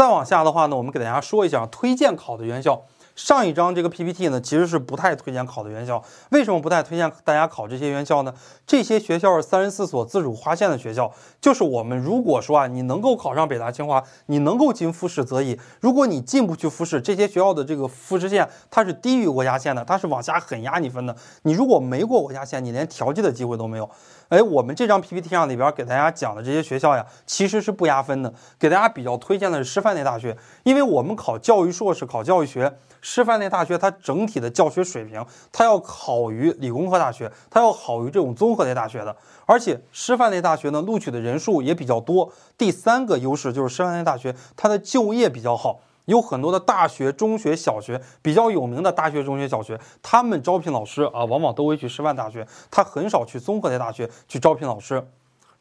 再往下的话呢，我们给大家说一下推荐考的院校。上一章这个 PPT 呢，其实是不太推荐考的院校。为什么不太推荐大家考这些院校呢？这些学校是三十四所自主划线的学校，就是我们如果说啊，你能够考上北大清华，你能够进复试则已。如果你进不去复试，这些学校的这个复试线它是低于国家线的，它是往下狠压你分的。你如果没过国家线，你连调剂的机会都没有。哎，我们这张 PPT 上里边给大家讲的这些学校呀，其实是不压分的。给大家比较推荐的是师范类大学，因为我们考教育硕士、考教育学，师范类大学它整体的教学水平，它要好于理工科大学，它要好于这种综合类大学的。而且师范类大学呢，录取的人数也比较多。第三个优势就是师范类大学它的就业比较好。有很多的大学、中学、小学比较有名的大学、中学、小学，他们招聘老师啊，往往都会去师范大学，他很少去综合类大学去招聘老师。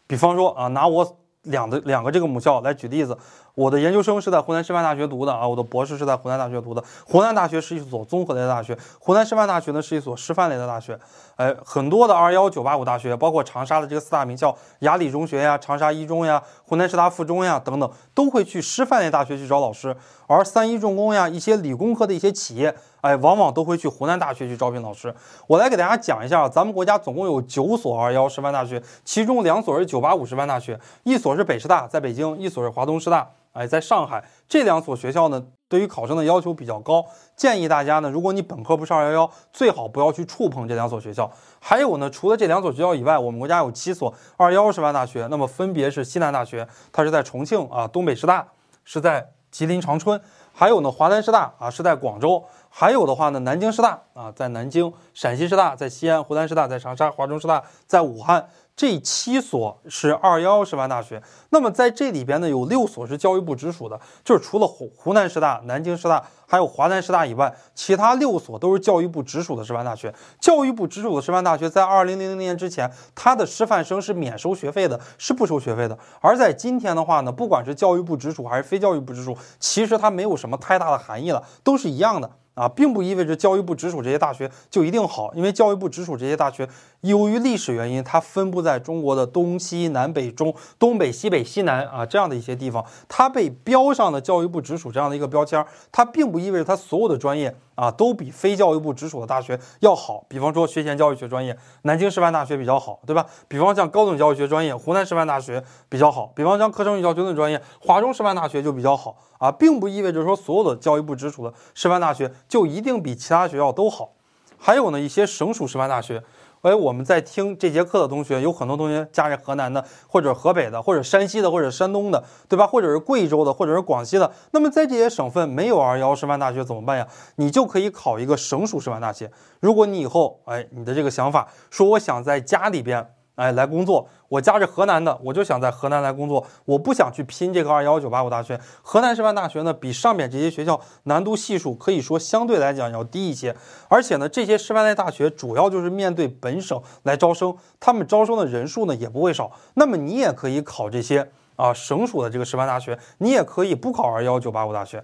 比方说啊，拿我两的两个这个母校来举例子。我的研究生是在湖南师范大学读的啊，我的博士是在湖南大学读的。湖南大学是一所综合类的大学，湖南师范大学呢是一所师范类的大学。哎，很多的二幺九八五大学，包括长沙的这个四大名校，雅礼中学呀、长沙一中呀、湖南师大附中呀等等，都会去师范类大学去招老师。而三一重工呀，一些理工科的一些企业，哎，往往都会去湖南大学去招聘老师。我来给大家讲一下，咱们国家总共有九所二幺师范大学，其中两所是九八五师范大学，一所是北师大，在北京；一所是华东师大。哎，在上海这两所学校呢，对于考生的要求比较高，建议大家呢，如果你本科不是二幺幺，最好不要去触碰这两所学校。还有呢，除了这两所学校以外，我们国家有七所二幺师范大学，那么分别是西南大学，它是在重庆啊；东北师大是在吉林长春；还有呢，华南师大啊是在广州；还有的话呢，南京师大啊在南京；陕西师大在西安；湖南师大在长沙；华中师大在武汉。这七所是二幺幺师范大学，那么在这里边呢，有六所是教育部直属的，就是除了湖湖南师大、南京师大，还有华南师大以外，其他六所都是教育部直属的师范大学。教育部直属的师范大学在二零零零年之前，它的师范生是免收学费的，是不收学费的。而在今天的话呢，不管是教育部直属还是非教育部直属，其实它没有什么太大的含义了，都是一样的。啊，并不意味着教育部直属这些大学就一定好，因为教育部直属这些大学，由于历史原因，它分布在中国的东西南北中、东北西北西南啊这样的一些地方，它被标上了教育部直属这样的一个标签，它并不意味着它所有的专业。啊，都比非教育部直属的大学要好。比方说学前教育学专业，南京师范大学比较好，对吧？比方像高等教育学专业，湖南师范大学比较好。比方像课程与教学论专业，华中师范大学就比较好啊，并不意味着说所有的教育部直属的师范大学就一定比其他学校都好。还有呢，一些省属师范大学。哎，我们在听这节课的同学，有很多同学家是河南的，或者河北的，或者山西的，或者山东的，对吧？或者是贵州的，或者是广西的。那么在这些省份没有二幺师范大学怎么办呀？你就可以考一个省属师范大学。如果你以后，哎，你的这个想法说我想在家里边。哎，来工作。我家是河南的，我就想在河南来工作。我不想去拼这个二幺九八五大学。河南师范大学呢，比上面这些学校难度系数可以说相对来讲要低一些。而且呢，这些师范类大学主要就是面对本省来招生，他们招生的人数呢也不会少。那么你也可以考这些啊省属的这个师范大学，你也可以不考二幺九八五大学。